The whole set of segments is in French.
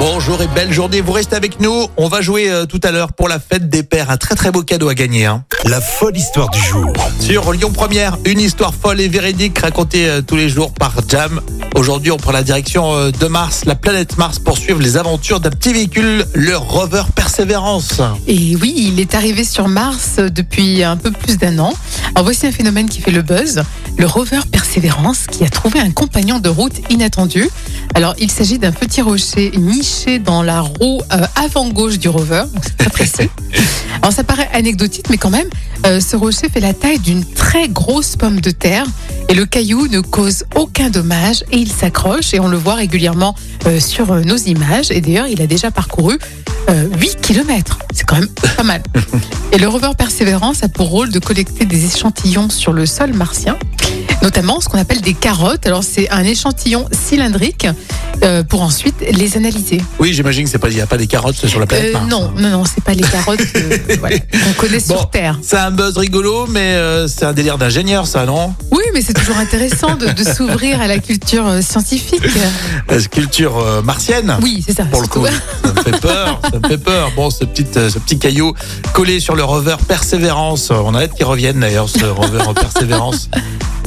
Bonjour et belle journée, vous restez avec nous. On va jouer euh, tout à l'heure pour la fête des pères. Un très très beau cadeau à gagner. Hein. La folle histoire du jour. Sur Lyon Première, une histoire folle et véridique racontée euh, tous les jours par Jam. Aujourd'hui, on prend la direction euh, de Mars, la planète Mars, pour suivre les aventures d'un petit véhicule, le rover Perseverance. Et oui, il est arrivé sur Mars depuis un peu plus d'un an. Alors voici un phénomène qui fait le buzz, le rover Perseverance qui a trouvé un compagnon de route inattendu. Alors il s'agit d'un petit rocher niché dans la roue euh, avant gauche du rover, c'est très précis. Alors ça paraît anecdotique, mais quand même, euh, ce rocher fait la taille d'une très grosse pomme de terre et le caillou ne cause aucun dommage et il s'accroche et on le voit régulièrement euh, sur nos images. Et d'ailleurs, il a déjà parcouru euh, 8 km. C'est quand même pas mal. Et le rover Perseverance a pour rôle de collecter des échantillons sur le sol martien, notamment ce qu'on appelle des carottes. Alors c'est un échantillon cylindrique euh, pour ensuite les analyser. Oui, j'imagine que c'est pas, il n'y a pas des carottes sur la planète Euh, Mars. non, non, non, c'est pas les carottes euh, voilà, qu'on connaît Bon, sur Terre. c'est un buzz rigolo, mais c'est un délire d'ingénieur, ça, non? Oui, mais c'est toujours intéressant de, de s'ouvrir à la culture scientifique. La culture martienne. Oui, c'est ça. Pour le coup, ça me fait peur, ça me fait peur. Bon, ce petit, ce petit caillou collé sur le rover Persévérance. On a hâte qu'il revienne d'ailleurs, ce rover Persévérance.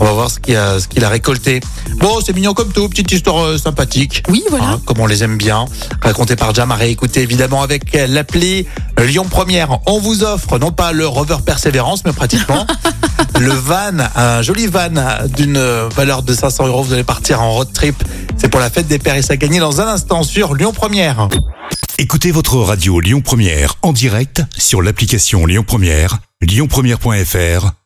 On va voir ce qu'il a, ce qu'il a récolté. Bon, c'est mignon comme tout, petite histoire euh, sympathique. Oui, voilà. Hein, comme on les aime bien. Raconté par Jam à réécouter évidemment avec l'appli Lyon Première. On vous offre non pas le rover Persévérance, mais pratiquement le van, un joli van d'une valeur de 500 euros. Vous allez partir en road trip. C'est pour la fête des pères et ça gagne dans un instant sur Lyon Première. Écoutez votre radio Lyon Première en direct sur l'application Lyon Première, lyonpremière.fr